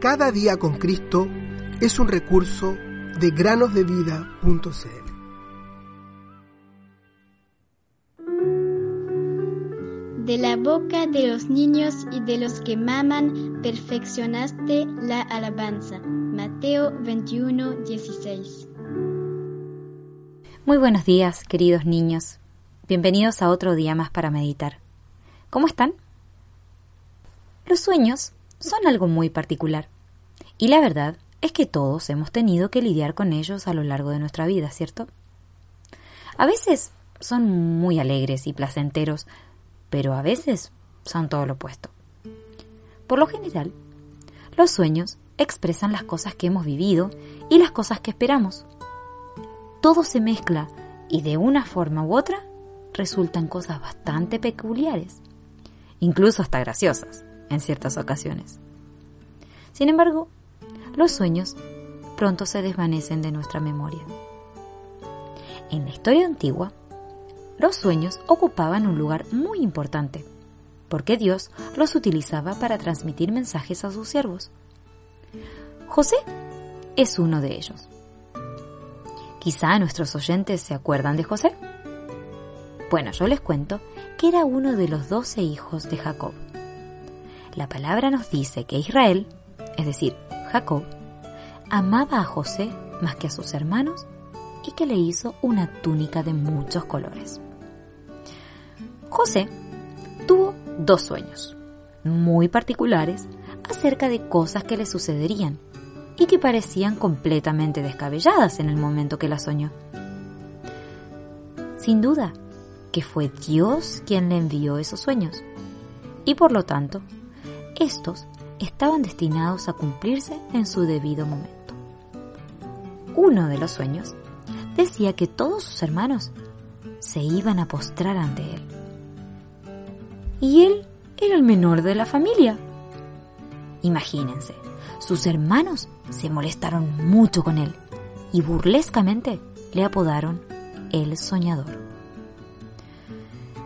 Cada día con Cristo es un recurso de granosdevida.cl. De la boca de los niños y de los que maman, perfeccionaste la alabanza. Mateo 21, 16. Muy buenos días, queridos niños. Bienvenidos a otro día más para meditar. ¿Cómo están? Los sueños son algo muy particular. Y la verdad es que todos hemos tenido que lidiar con ellos a lo largo de nuestra vida, ¿cierto? A veces son muy alegres y placenteros, pero a veces son todo lo opuesto. Por lo general, los sueños expresan las cosas que hemos vivido y las cosas que esperamos. Todo se mezcla y de una forma u otra resultan cosas bastante peculiares, incluso hasta graciosas en ciertas ocasiones. Sin embargo, los sueños pronto se desvanecen de nuestra memoria. En la historia antigua, los sueños ocupaban un lugar muy importante, porque Dios los utilizaba para transmitir mensajes a sus siervos. José es uno de ellos. Quizá nuestros oyentes se acuerdan de José. Bueno, yo les cuento que era uno de los doce hijos de Jacob. La palabra nos dice que Israel, es decir, Jacob, amaba a José más que a sus hermanos y que le hizo una túnica de muchos colores. José tuvo dos sueños muy particulares acerca de cosas que le sucederían y que parecían completamente descabelladas en el momento que las soñó. Sin duda que fue Dios quien le envió esos sueños y por lo tanto estos estaban destinados a cumplirse en su debido momento. Uno de los sueños decía que todos sus hermanos se iban a postrar ante él. Y él era el menor de la familia. Imagínense, sus hermanos se molestaron mucho con él y burlescamente le apodaron el soñador.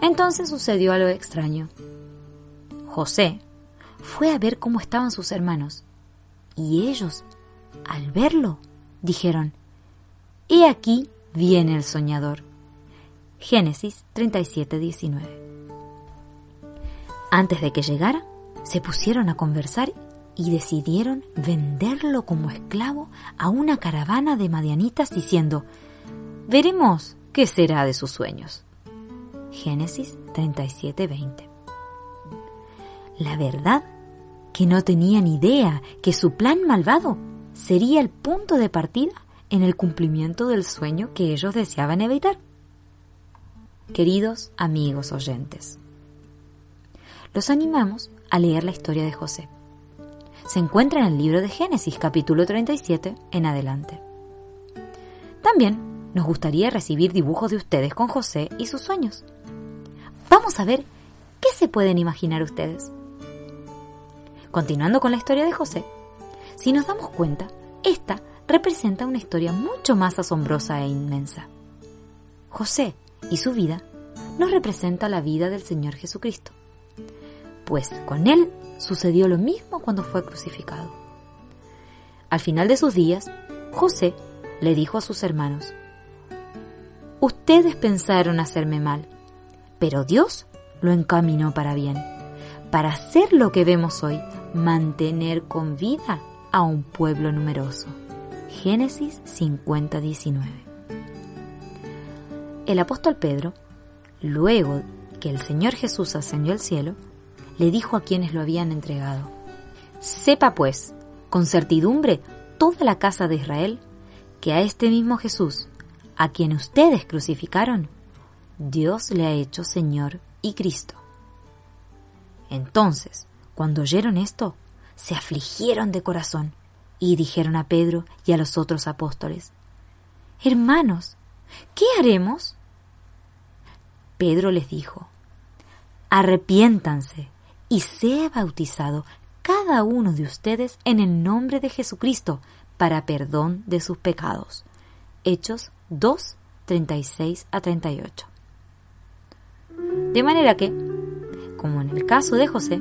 Entonces sucedió algo extraño. José fue a ver cómo estaban sus hermanos, y ellos, al verlo, dijeron, He aquí viene el soñador. Génesis 37, 19. Antes de que llegara, se pusieron a conversar y decidieron venderlo como esclavo a una caravana de madianitas diciendo, veremos qué será de sus sueños. Génesis 37, 20. La verdad que no tenían idea que su plan malvado sería el punto de partida en el cumplimiento del sueño que ellos deseaban evitar. Queridos amigos oyentes, los animamos a leer la historia de José. Se encuentra en el libro de Génesis capítulo 37 en adelante. También nos gustaría recibir dibujos de ustedes con José y sus sueños. Vamos a ver qué se pueden imaginar ustedes. Continuando con la historia de José, si nos damos cuenta, esta representa una historia mucho más asombrosa e inmensa. José y su vida nos representa la vida del Señor Jesucristo, pues con él sucedió lo mismo cuando fue crucificado. Al final de sus días, José le dijo a sus hermanos, Ustedes pensaron hacerme mal, pero Dios lo encaminó para bien, para hacer lo que vemos hoy, mantener con vida a un pueblo numeroso. Génesis 50:19. El apóstol Pedro, luego que el Señor Jesús ascendió al cielo, le dijo a quienes lo habían entregado, Sepa pues, con certidumbre, toda la casa de Israel, que a este mismo Jesús, a quien ustedes crucificaron, Dios le ha hecho Señor y Cristo. Entonces, cuando oyeron esto, se afligieron de corazón y dijeron a Pedro y a los otros apóstoles, Hermanos, ¿qué haremos? Pedro les dijo, Arrepiéntanse y sea bautizado cada uno de ustedes en el nombre de Jesucristo para perdón de sus pecados. Hechos 2, 36 a 38. De manera que, como en el caso de José,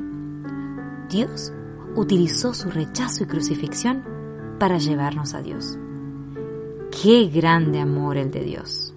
Dios utilizó su rechazo y crucifixión para llevarnos a Dios. ¡Qué grande amor el de Dios!